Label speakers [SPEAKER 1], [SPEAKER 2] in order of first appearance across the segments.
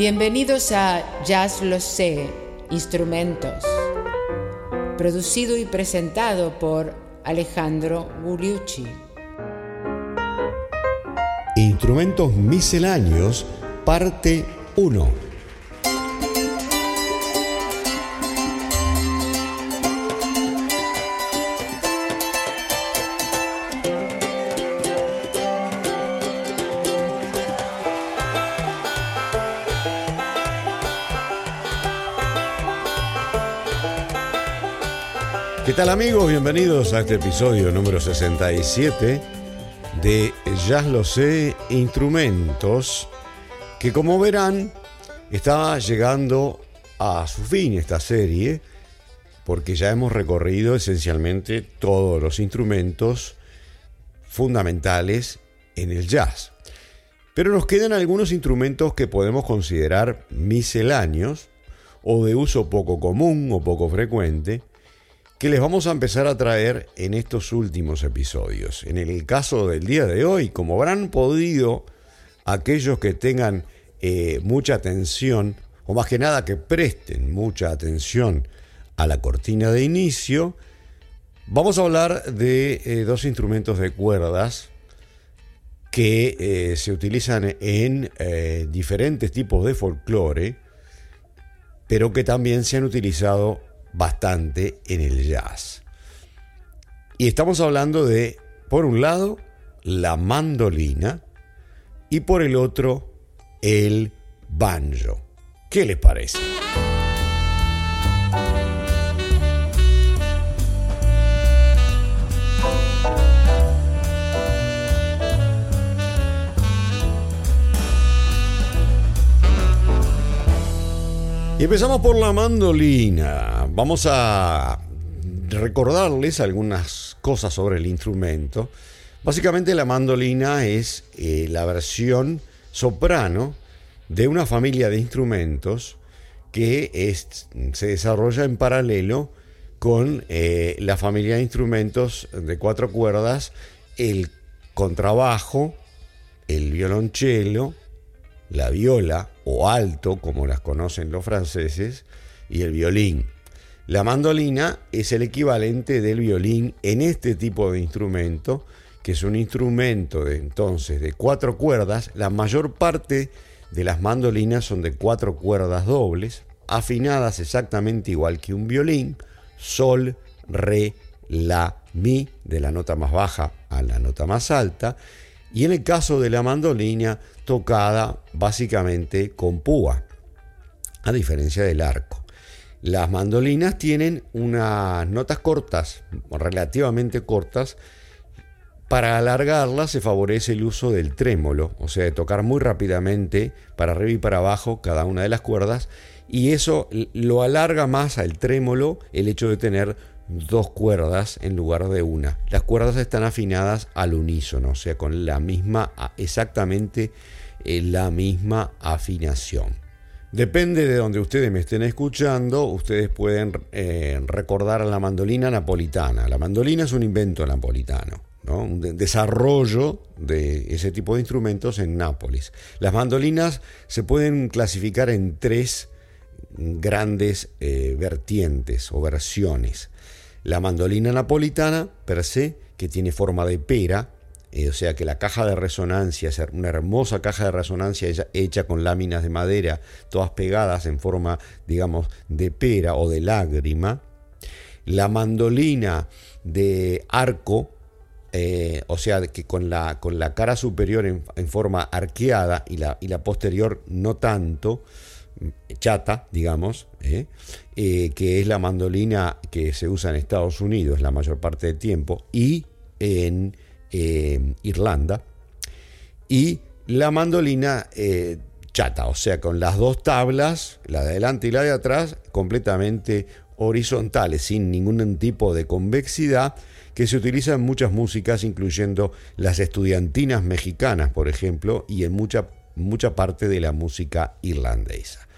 [SPEAKER 1] Bienvenidos a Jazz Lo Sé, Instrumentos, producido y presentado por Alejandro Gugliucci.
[SPEAKER 2] Instrumentos misceláneos, parte 1. Tal amigos? Bienvenidos a este episodio número 67 de Ya lo sé, instrumentos, que como verán está llegando a su fin esta serie, porque ya hemos recorrido esencialmente todos los instrumentos fundamentales en el jazz. Pero nos quedan algunos instrumentos que podemos considerar misceláneos o de uso poco común o poco frecuente, que les vamos a empezar a traer en estos últimos episodios. En el caso del día de hoy, como habrán podido aquellos que tengan eh, mucha atención, o más que nada que presten mucha atención a la cortina de inicio, vamos a hablar de eh, dos instrumentos de cuerdas que eh, se utilizan en diferentes tipos de folclore, pero que también se han utilizado bastante en el jazz. Y estamos hablando de, por un lado, la mandolina y por el otro, el banjo. ¿Qué les parece? Y empezamos por la mandolina. Vamos a recordarles algunas cosas sobre el instrumento. Básicamente la mandolina es eh, la versión soprano de una familia de instrumentos que se desarrolla en paralelo con eh, la familia de instrumentos de cuatro cuerdas, el contrabajo, el violonchelo, la viola o alto, como las conocen los franceses, y el violín. La mandolina es el equivalente del violín en este tipo de instrumento, que es un instrumento de entonces de cuatro cuerdas. La mayor parte de las mandolinas son de cuatro cuerdas dobles, afinadas exactamente igual que un violín, sol, re, la, mi, de la nota más baja a la nota más alta, y en el caso de la mandolina tocada básicamente con púa, a diferencia del arco. Las mandolinas tienen unas notas cortas, relativamente cortas. Para alargarlas se favorece el uso del trémolo, o sea, de tocar muy rápidamente para arriba y para abajo cada una de las cuerdas, y eso lo alarga más al trémolo el hecho de tener dos cuerdas en lugar de una. Las cuerdas están afinadas al unísono, o sea, con la misma, exactamente la misma afinación. Depende de donde ustedes me estén escuchando, ustedes pueden eh, recordar a la mandolina napolitana. La mandolina es un invento napolitano, un desarrollo de ese tipo de instrumentos en Nápoles. Las mandolinas se pueden clasificar en tres grandes eh, vertientes o versiones. La mandolina napolitana, per se, que tiene forma de pera, eh, o sea que la caja de resonancia es una hermosa caja de resonancia hecha, con láminas de madera, todas pegadas en forma, digamos, de pera o de lágrima. La mandolina de arco, eh, o sea, que con la, con la cara superior en, forma arqueada y la, y la posterior no tanto, chata, digamos. Eh, que es la mandolina que se usa en Estados Unidos la mayor parte del tiempo y en eh, Irlanda, y la mandolina chata, o sea, con las dos tablas, la de adelante y la de atrás, completamente horizontales, sin ningún tipo de convexidad, que se utiliza en muchas músicas, incluyendo las estudiantinas mexicanas, por ejemplo, y en mucha, mucha parte de la música irlandesa.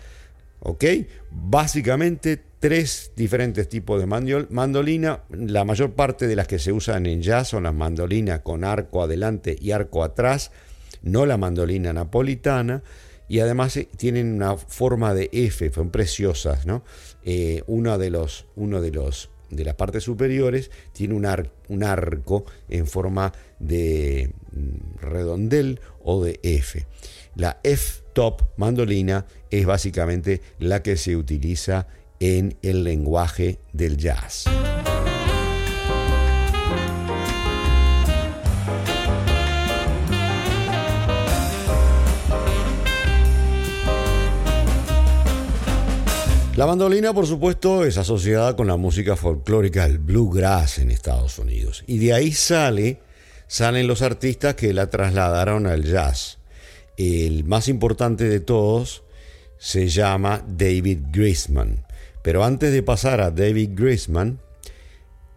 [SPEAKER 2] ¿Ok? Básicamente tres diferentes tipos de mandolina. La mayor parte de las que se usan en jazz son las mandolinas con arco adelante y arco atrás, no la mandolina napolitana. y además eh, tienen una forma de F, son preciosas, ¿no? Eh, uno de los, uno de los de las partes superiores tiene un, un arco en forma de mm, redondel o de F. La F-top mandolina es básicamente la que se utiliza en el lenguaje del jazz. La mandolina, por supuesto, es asociada con la música folclórica, el bluegrass en Estados Unidos. Y de ahí sale, salen los artistas que la trasladaron al jazz. El más importante de todos se llama David Grisman. Pero antes de pasar a David Grisman,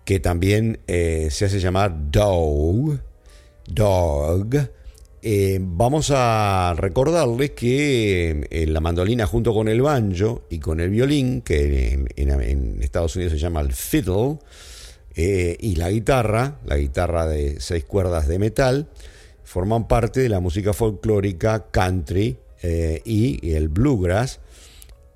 [SPEAKER 2] que también eh, se hace llamar Dog, Dog, eh, vamos a recordarles que eh, la mandolina junto con el banjo y con el violín, que en, Estados Unidos se llama el fiddle, y la guitarra, la guitarra de seis cuerdas de metal, forman parte de la música folclórica country y el bluegrass,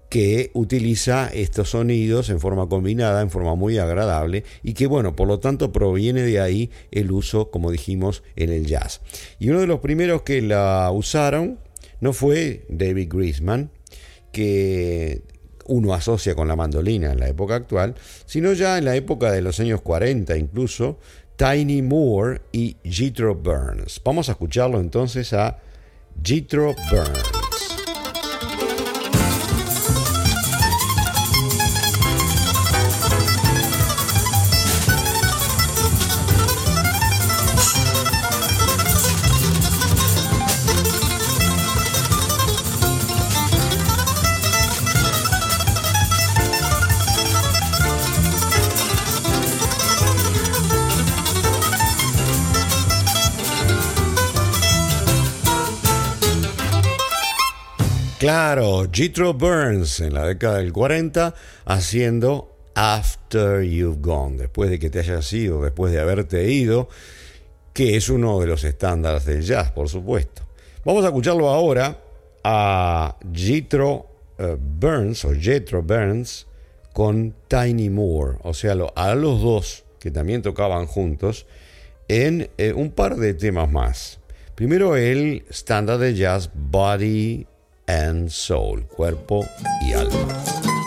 [SPEAKER 2] que utiliza estos sonidos en forma combinada, en forma muy agradable y que bueno, por lo tanto proviene de ahí el uso, como dijimos, en el jazz. Y uno de los primeros que la usaron no fue David Grisman, que uno asocia con la mandolina en la época actual, sino ya en la época de los años 40 incluso, Tiny Moore y Jethro Burns. Vamos a escucharlo entonces a Jethro Burns. Claro, Jethro Burns en la década del 40 haciendo After You've Gone, después de que te hayas ido, después de haberte ido, que es uno de los estándares del jazz, por supuesto. Vamos a escucharlo ahora a Jethro eh, Burns o Jethro Burns con Tiny Moore, o sea, a los dos que también tocaban juntos en eh, un par de temas más. Primero el estándar de jazz Body and Soul, cuerpo y alma.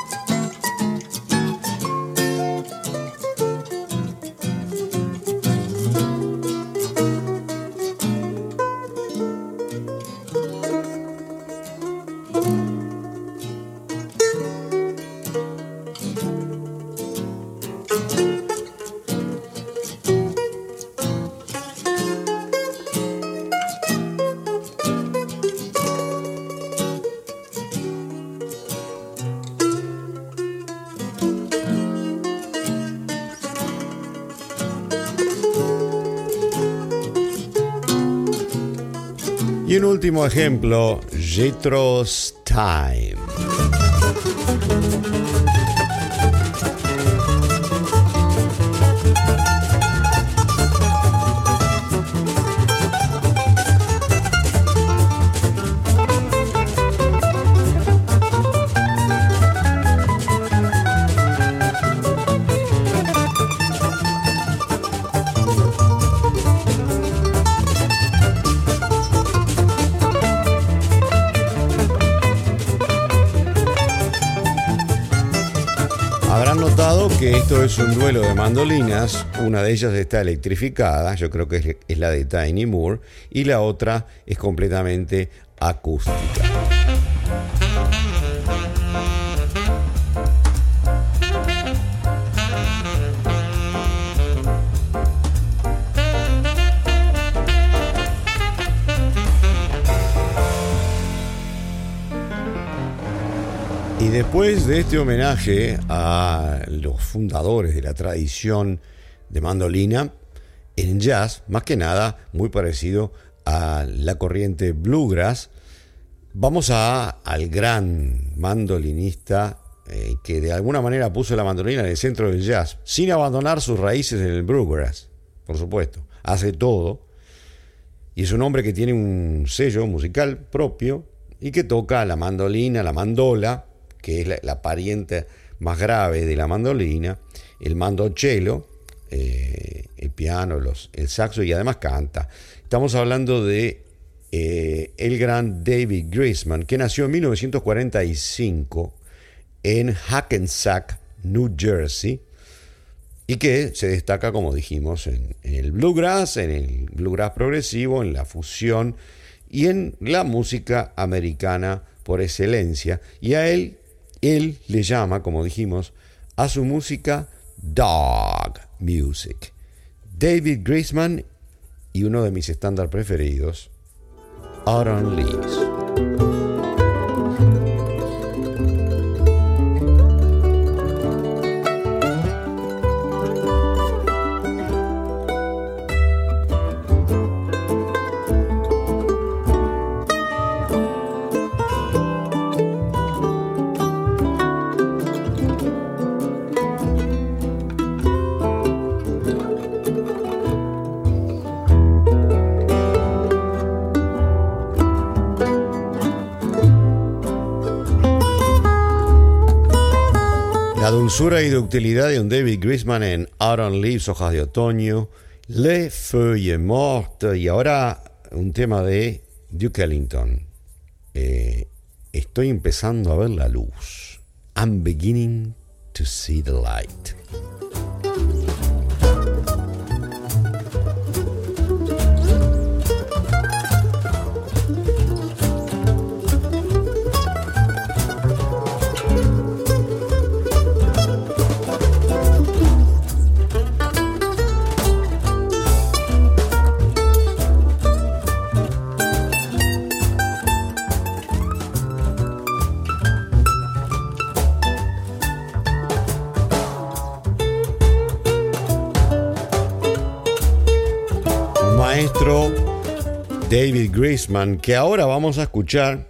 [SPEAKER 2] Último ejemplo, Jetro's Time. Es un duelo de mandolinas. Una de ellas está electrificada, yo creo que es la de Tiny Moore, y la otra es completamente acústica. Después de este homenaje a los fundadores de la tradición de mandolina en jazz, más que nada muy parecido a la corriente bluegrass, vamos a, al gran mandolinista eh, que de alguna manera puso la mandolina en el centro del jazz, sin abandonar sus raíces en el bluegrass, por supuesto. Hace todo. Y es un hombre que tiene un sello musical propio, y que toca la mandolina, la mandola, que es la, pariente más grave de la mandolina, el mandocello, eh, el piano, los, el saxo y además canta. Estamos hablando de eh, el gran David Grisman, que nació en 1945 en Hackensack, New Jersey, y que se destaca, como dijimos, en, el bluegrass, en el bluegrass progresivo, en la fusión y en la música americana por excelencia. Y a él, él le llama, como dijimos, a su música dog music. David Grisman y uno de mis estándares preferidos, Autumn Leaves. Dulzura y ductilidad de un David Grisman en Autumn Leaves, Hojas de Otoño, Les Feuilles Mortes y ahora un tema de Duke Ellington. Eh, estoy empezando a ver la luz. I'm beginning to see the light. David Grisman, que ahora vamos a escuchar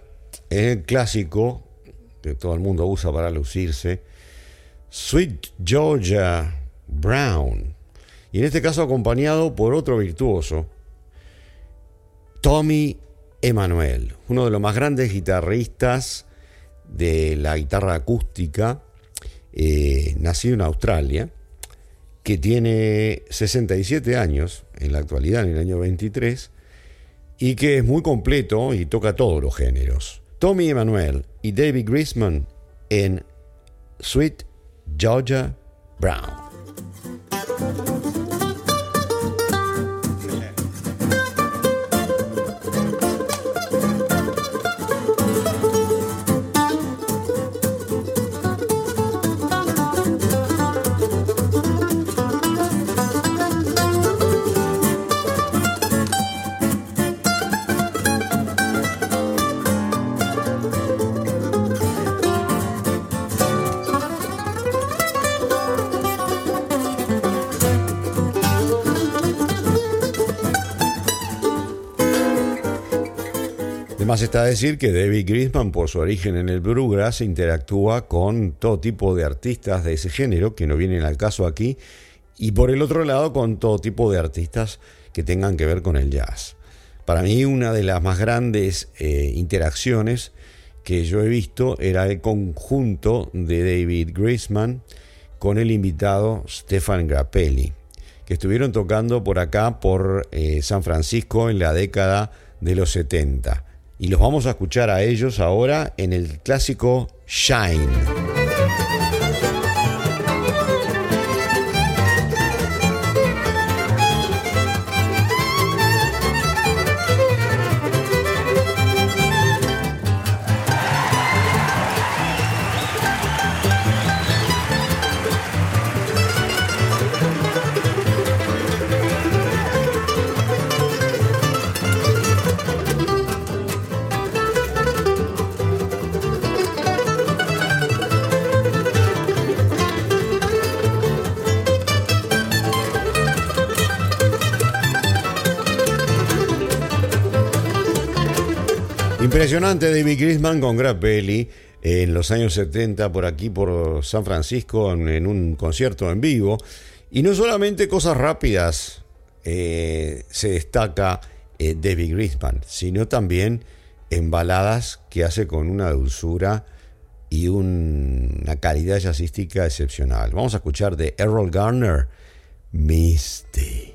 [SPEAKER 2] en el clásico que todo el mundo usa para lucirse, Sweet Georgia Brown. Y en este caso acompañado por otro virtuoso, Tommy Emanuel, uno de los más grandes guitarristas de la guitarra acústica, eh, nacido en Australia, que tiene 67 años en la actualidad, en el año 23, y que es muy completo y toca todos los géneros. Tommy Emanuel y David Grisman en Sweet Georgia Brown. Además está a decir que David Grisman, por su origen en el bluegrass, interactúa con todo tipo de artistas de ese género, que no vienen al caso aquí, y por el otro lado con todo tipo de artistas que tengan que ver con el jazz. Para mí una de las más grandes eh, interacciones que yo he visto era el conjunto de David Grisman con el invitado Stefan Grappelli, que estuvieron tocando por acá, por eh, San Francisco, en la década de los 70 y los vamos a escuchar a ellos ahora en el clásico Shine. Impresionante David Grisman con Grappelli en los años 70 por aquí por San Francisco en, un concierto en vivo. Y no solamente cosas rápidas eh, se destaca eh, David Grisman, sino también en baladas que hace con una dulzura y una calidad jazzística excepcional. Vamos a escuchar de Errol Garner, Misty.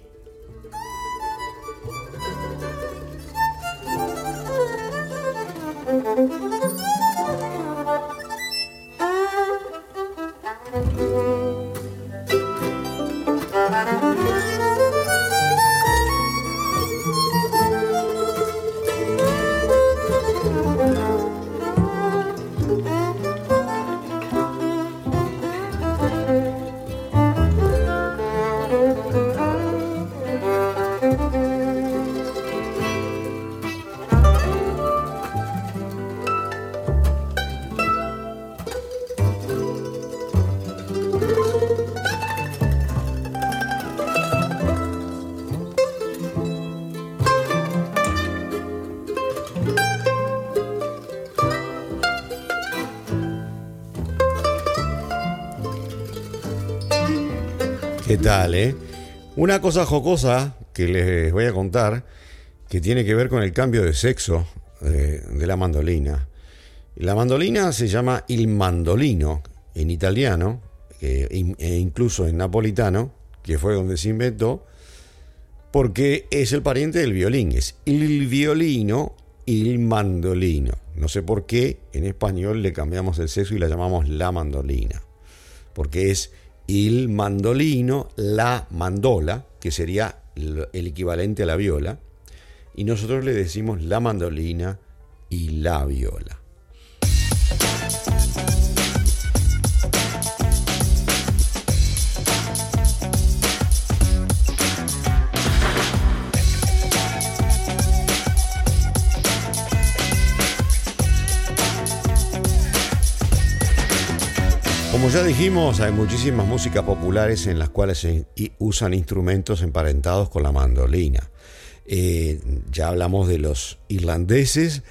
[SPEAKER 2] Tal, eh? Una cosa jocosa que les voy a contar que tiene que ver con el cambio de sexo eh, de la mandolina. La mandolina se llama il mandolino en italiano e incluso en napolitano, que fue donde se inventó, porque es el pariente del violín, es il violino, il mandolino. No sé por qué en español le cambiamos el sexo y la llamamos la mandolina, porque es il mandolino, la mandola, que sería el equivalente a la viola, y nosotros le decimos la mandolina y la viola. Como ya dijimos, hay muchísimas músicas populares en las cuales se usan instrumentos emparentados con la mandolina. Eh, ya hablamos de los irlandeses,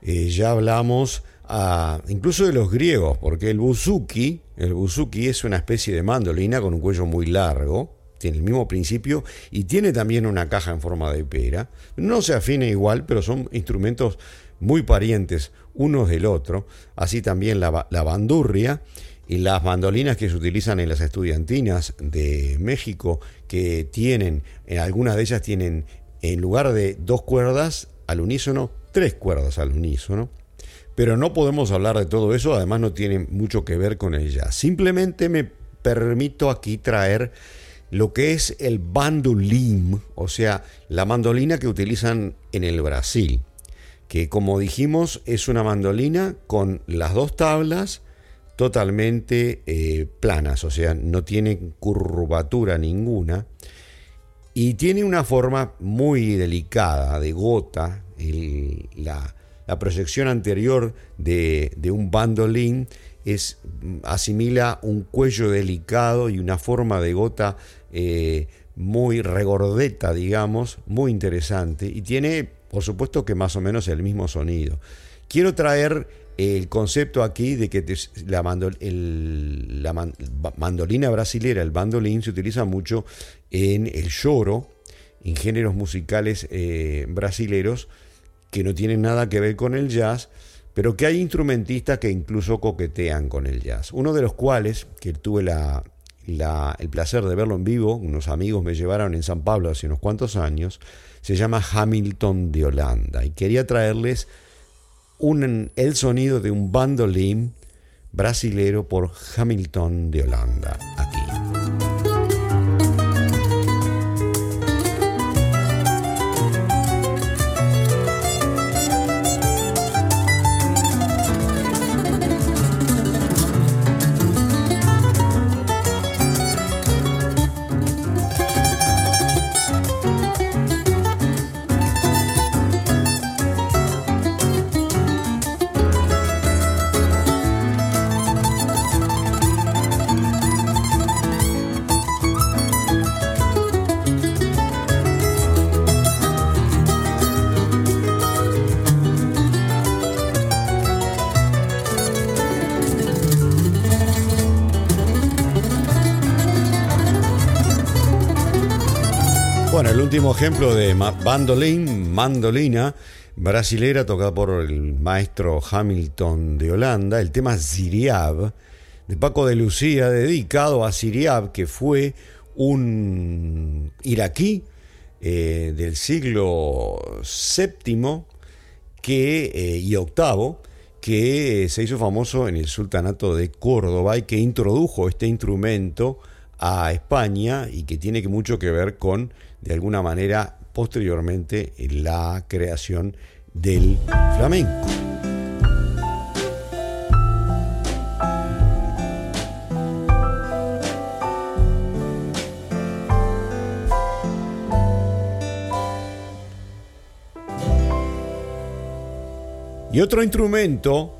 [SPEAKER 2] eh, ya hablamos ah, incluso de los griegos, porque el buzuki, el buzuki es una especie de mandolina con un cuello muy largo, tiene el mismo principio y tiene también una caja en forma de pera. No se afina igual, pero son instrumentos muy parientes unos del otro. Así también la bandurria y las mandolinas que se utilizan en las estudiantinas de México, que tienen, en algunas de ellas tienen, en lugar de dos cuerdas al unísono, tres cuerdas al unísono. Pero no podemos hablar de todo eso, además no tiene mucho que ver con ella. Simplemente me permito aquí traer lo que es el bandolim, o sea, la mandolina que utilizan en el Brasil, que como dijimos es una mandolina con las dos tablas, totalmente eh, planas, o sea, no tiene curvatura ninguna y tiene una forma muy delicada, de gota. la, proyección anterior de, un bandolín es, asimila un cuello delicado y una forma de gota eh, muy regordeta, digamos, muy interesante y tiene, por supuesto, que más o menos el mismo sonido. Quiero traer el concepto aquí de que la, mandolina brasilera, el bandolín, se utiliza mucho en el lloro, en géneros musicales eh, brasileros que no tienen nada que ver con el jazz, pero que hay instrumentistas que incluso coquetean con el jazz. Uno de los cuales, que tuve el placer de verlo en vivo, unos amigos me llevaron en San Pablo hace unos cuantos años, se llama Hamilton de Holanda. Y quería traerles el sonido de un bandolín brasilero por Hamilton de Holanda aquí. Último ejemplo de bandolín, mandolina, brasilera tocada por el maestro Hamilton de Holanda, el tema Ziriab, de Paco de Lucía, dedicado a Ziriab, que fue un iraquí eh, del siglo VII que, eh, y octavo, que se hizo famoso en el sultanato de Córdoba y que introdujo este instrumento a España y que tiene mucho que ver con, de alguna manera, posteriormente la creación del flamenco. Y otro instrumento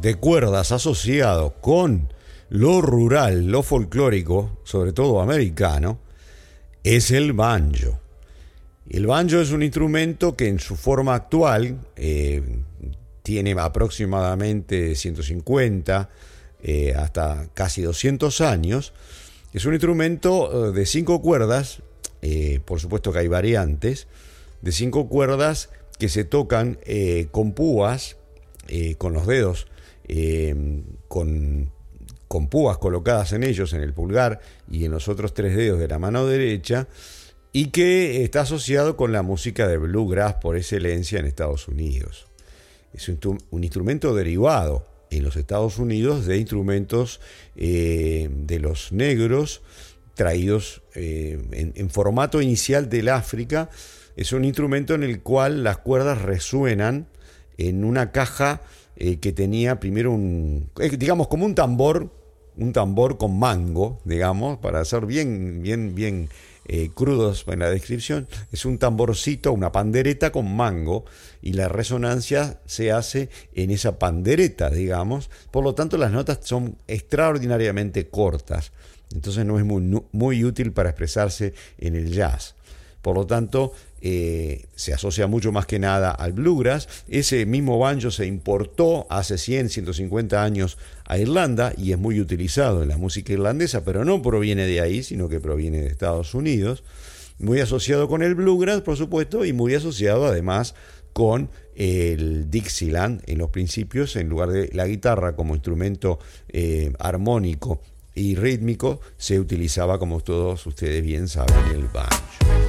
[SPEAKER 2] de cuerdas asociado con lo rural, lo folclórico, sobre todo americano, es el banjo. El banjo es un instrumento que en su forma actual eh, tiene aproximadamente 150 eh, hasta casi 200 años. Es un instrumento eh, de cinco cuerdas, por supuesto que hay variantes, de cinco cuerdas que se tocan con púas, con los dedos, con, con púas colocadas en ellos, en el pulgar y en los otros tres dedos de la mano derecha, y que está asociado con la música de bluegrass por excelencia en Estados Unidos. Es un, instrumento derivado en los Estados Unidos de instrumentos eh, de los negros traídos eh, en, formato inicial del África. Es un instrumento en el cual las cuerdas resuenan en una caja eh, que tenía primero un, digamos, como un tambor, un tambor con mango, digamos, para hacer bien, bien, bien eh, crudos en la descripción, es un tamborcito, una pandereta con mango y la resonancia se hace en esa pandereta, digamos. Por lo tanto, las notas son extraordinariamente cortas. Entonces no es muy, muy útil para expresarse en el jazz. Por lo tanto, eh, se asocia mucho más que nada al bluegrass. Ese mismo banjo se importó hace 100, 150 años a Irlanda y es muy utilizado en la música irlandesa, pero no proviene de ahí, sino que proviene de Estados Unidos. Muy asociado con el bluegrass, por supuesto, y muy asociado además con el Dixieland en los principios, en lugar de la guitarra como instrumento eh, armónico y rítmico, se utilizaba, como todos ustedes bien saben, el banjo.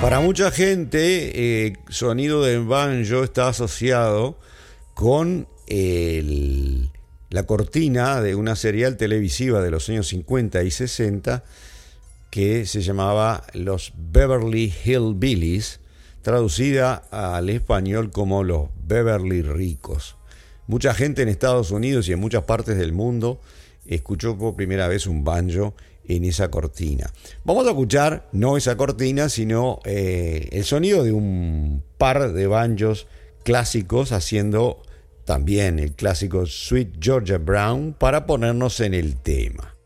[SPEAKER 2] Para mucha gente, eh, sonido de banjo está asociado con la cortina de una serial televisiva de los años 50 y 60 que se llamaba Los Beverly Hillbillies, traducida al español como Los Beverly Ricos. Mucha gente en Estados Unidos y en muchas partes del mundo escuchó por primera vez un banjo en esa cortina. Vamos a escuchar no esa cortina, sino eh, el sonido de un par de banjos clásicos haciendo también el clásico Sweet Georgia Brown para ponernos en el tema.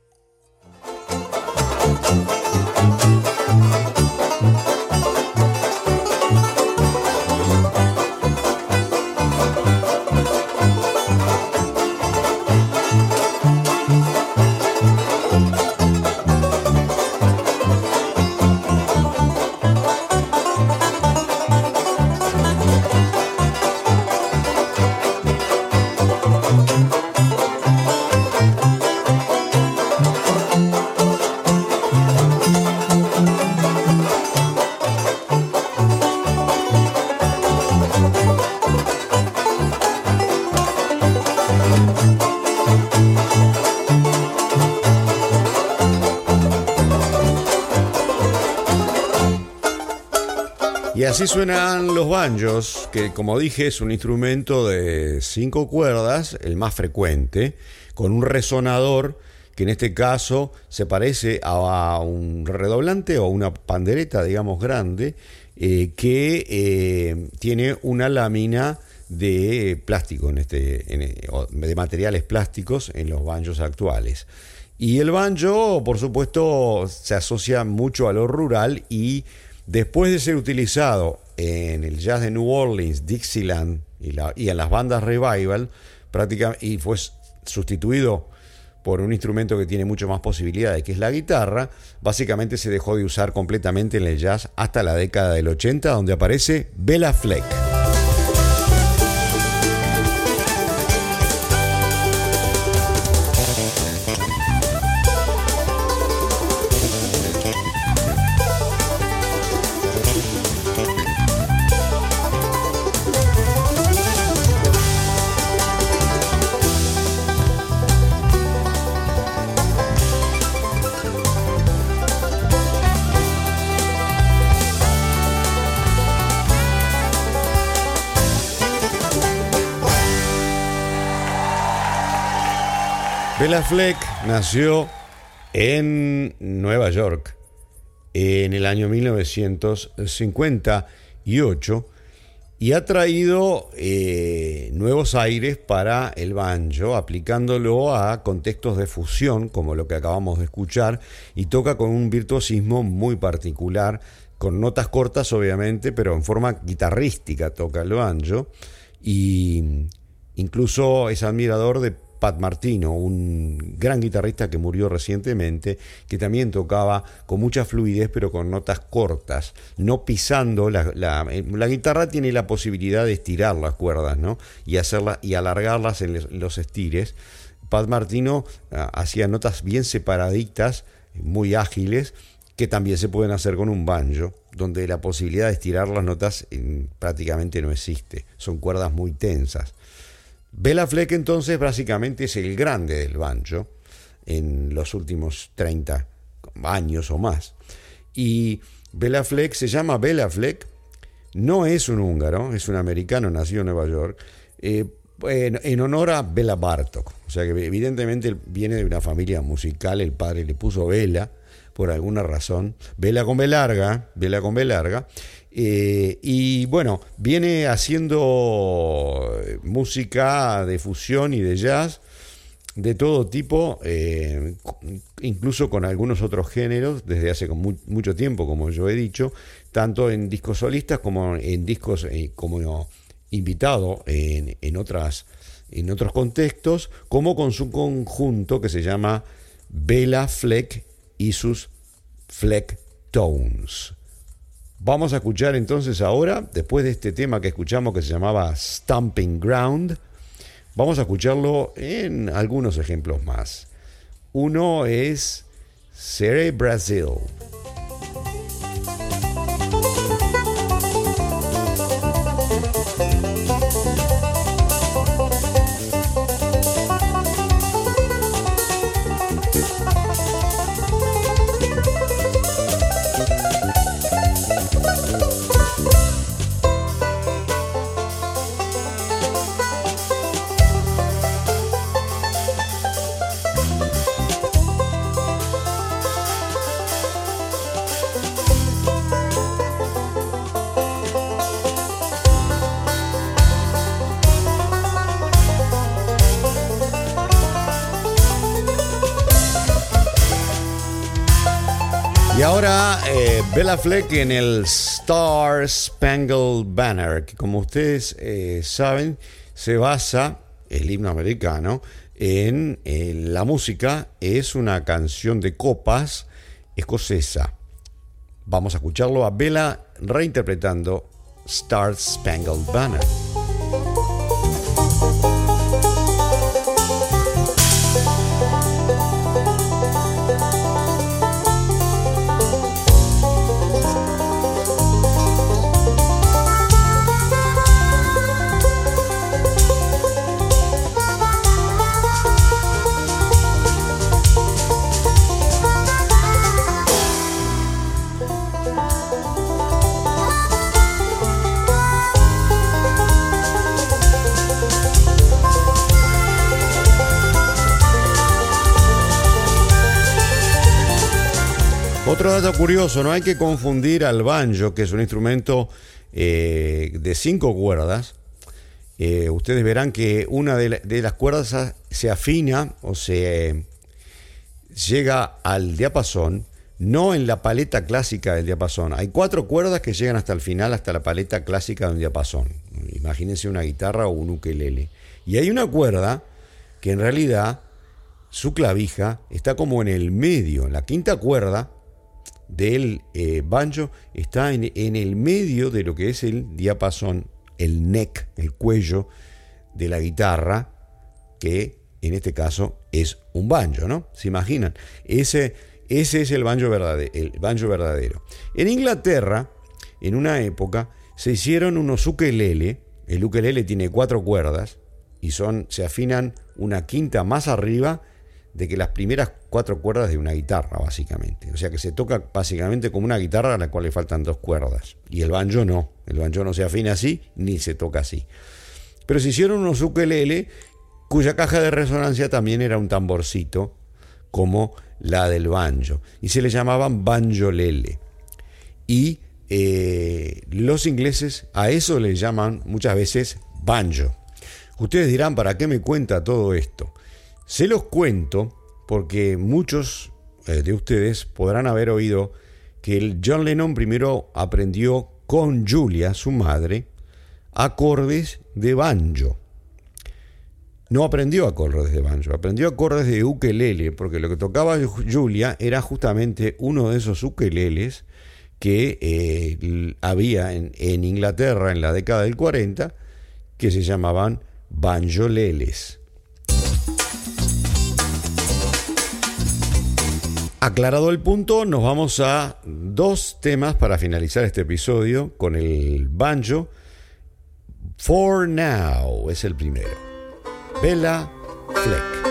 [SPEAKER 2] Así suenan los banjos, que como dije es un instrumento de cinco cuerdas, el más frecuente, con un resonador que en este caso se parece a un redoblante o una pandereta, digamos, grande, eh, que eh, tiene una lámina de plástico, en este, de materiales plásticos en los banjos actuales. Y el banjo, por supuesto, se asocia mucho a lo rural y después de ser utilizado en el jazz de New Orleans, Dixieland y, en las bandas revival, prácticamente, y fue sustituido por un instrumento que tiene mucho más posibilidades, que es la guitarra, básicamente se dejó de usar completamente en el jazz hasta la década del 80, donde aparece Bella Fleck. Bella Fleck nació en Nueva York en el año 1958 y ha traído eh, nuevos aires para el banjo, aplicándolo a contextos de fusión, como lo que acabamos de escuchar, y toca con un virtuosismo muy particular, con notas cortas obviamente, pero en forma guitarrística toca el banjo, y incluso es admirador de Pat Martino, un gran guitarrista que murió recientemente, que también tocaba con mucha fluidez pero con notas cortas, no pisando. La, la, guitarra tiene la posibilidad de estirar las cuerdas ¿no? y, hacerla, y alargarlas en los estires. Pat Martino ah, hacía notas bien separaditas, muy ágiles, que también se pueden hacer con un banjo, donde la posibilidad de estirar las notas prácticamente no existe. Son cuerdas muy tensas. Bela Fleck entonces básicamente es el grande del banjo en los últimos 30 años o más. Y Bela Fleck se llama Bela Fleck, no es un húngaro, es un americano, nacido en Nueva York, eh, en, honor a Bela Bartok. O sea que evidentemente viene de una familia musical, el padre le puso Bela por alguna razón, Vela con B larga, Vela con B larga, eh, y bueno, viene haciendo eh, música de fusión y de jazz de todo tipo, eh, incluso con algunos otros géneros, desde hace mucho tiempo, como yo he dicho, tanto en discos solistas como en discos como invitado en, otras, en otros contextos, como con su conjunto que se llama Bella Fleck y sus Fleck Tones. Vamos a escuchar entonces ahora, después de este tema que escuchamos que se llamaba Stomping Ground, vamos a escucharlo en algunos ejemplos más. Uno es Seré Brasil. Bella Fleck en el Star Spangled Banner, que como ustedes eh, saben, se basa, el himno americano, en la música, es una canción de copas escocesa. Vamos a escucharlo a Bella reinterpretando Star Spangled Banner. Otro dato curioso, no hay que confundir al banjo, que es un instrumento eh, de cinco cuerdas. Eh, ustedes verán que una de, las cuerdas se afina o se llega al diapasón no en la paleta clásica del diapasón. Hay cuatro cuerdas que llegan hasta el final, hasta la paleta clásica de un diapasón. Imagínense una guitarra o un ukelele. Y hay una cuerda que en realidad su clavija está como en el medio, en la quinta cuerda del eh, banjo está en, en, el medio de lo que es el diapasón, el neck, el cuello de la guitarra, que en este caso es un banjo, ¿no? ¿Se imaginan? Ese ese es el banjo, verdadero, el banjo verdadero. En Inglaterra, en una época, se hicieron unos ukelele. El ukelele tiene cuatro cuerdas y son, se afinan una quinta más arriba de que las primeras cuatro cuerdas de una guitarra, básicamente. O sea que se toca básicamente como una guitarra a la cual le faltan dos cuerdas. Y el banjo no. El banjo no se afina así ni se toca así. Pero se hicieron unos ukelele cuya caja de resonancia también era un tamborcito, como la del banjo, y se le llamaban banjolele. Y eh, los ingleses a eso le llaman muchas veces banjo. Ustedes dirán, ¿para qué me cuenta todo esto? Se los cuento porque muchos eh, de ustedes podrán haber oído que el John Lennon primero aprendió con Julia, su madre, acordes de banjo no aprendió acordes de banjo, aprendió acordes de ukelele, porque lo que tocaba Julia era justamente uno de esos ukeleles que eh, había en, en, Inglaterra en la década del 40, que se llamaban banjoleles. Aclarado el punto, nos vamos a dos temas para finalizar este episodio con el banjo. For Now es el primero. Bella Fleck.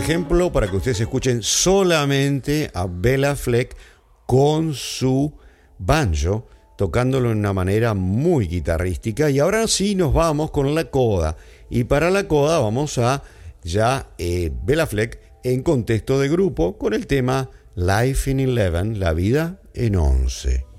[SPEAKER 2] Ejemplo para que ustedes escuchen solamente a Bella Fleck con su banjo, tocándolo de una manera muy guitarrística. Y ahora sí nos vamos con la coda. Y para la coda vamos a ya eh, Bella Fleck en contexto de grupo con el tema Life in Eleven, la vida en once.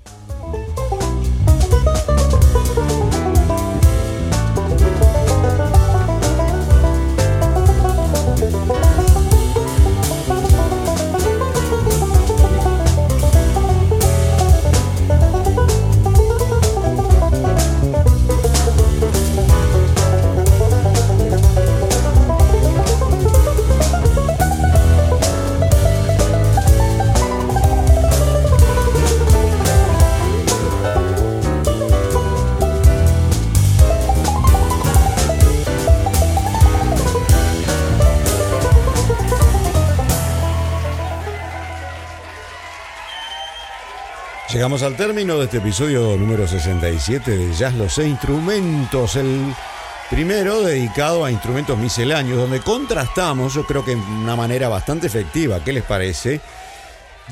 [SPEAKER 2] Llegamos al término de este episodio número 67 de Jazz Los e Instrumentos, el primero dedicado a instrumentos misceláneos, donde contrastamos, yo creo que de una manera bastante efectiva, ¿qué les parece?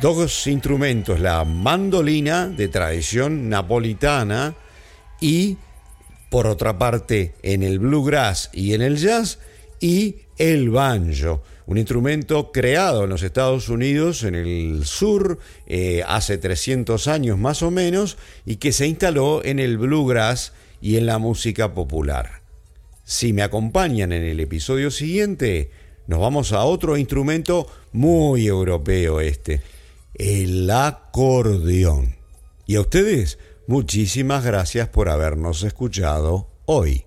[SPEAKER 2] Dos instrumentos, la mandolina de tradición napolitana y, por otra parte, en el bluegrass y en el jazz, y el banjo un instrumento creado en los Estados Unidos, en el sur, eh, hace 300 años más o menos, y que se instaló en el bluegrass y en la música popular. Si me acompañan en el episodio siguiente, nos vamos a otro instrumento muy europeo este, el acordeón. Y a ustedes, muchísimas gracias por habernos escuchado hoy.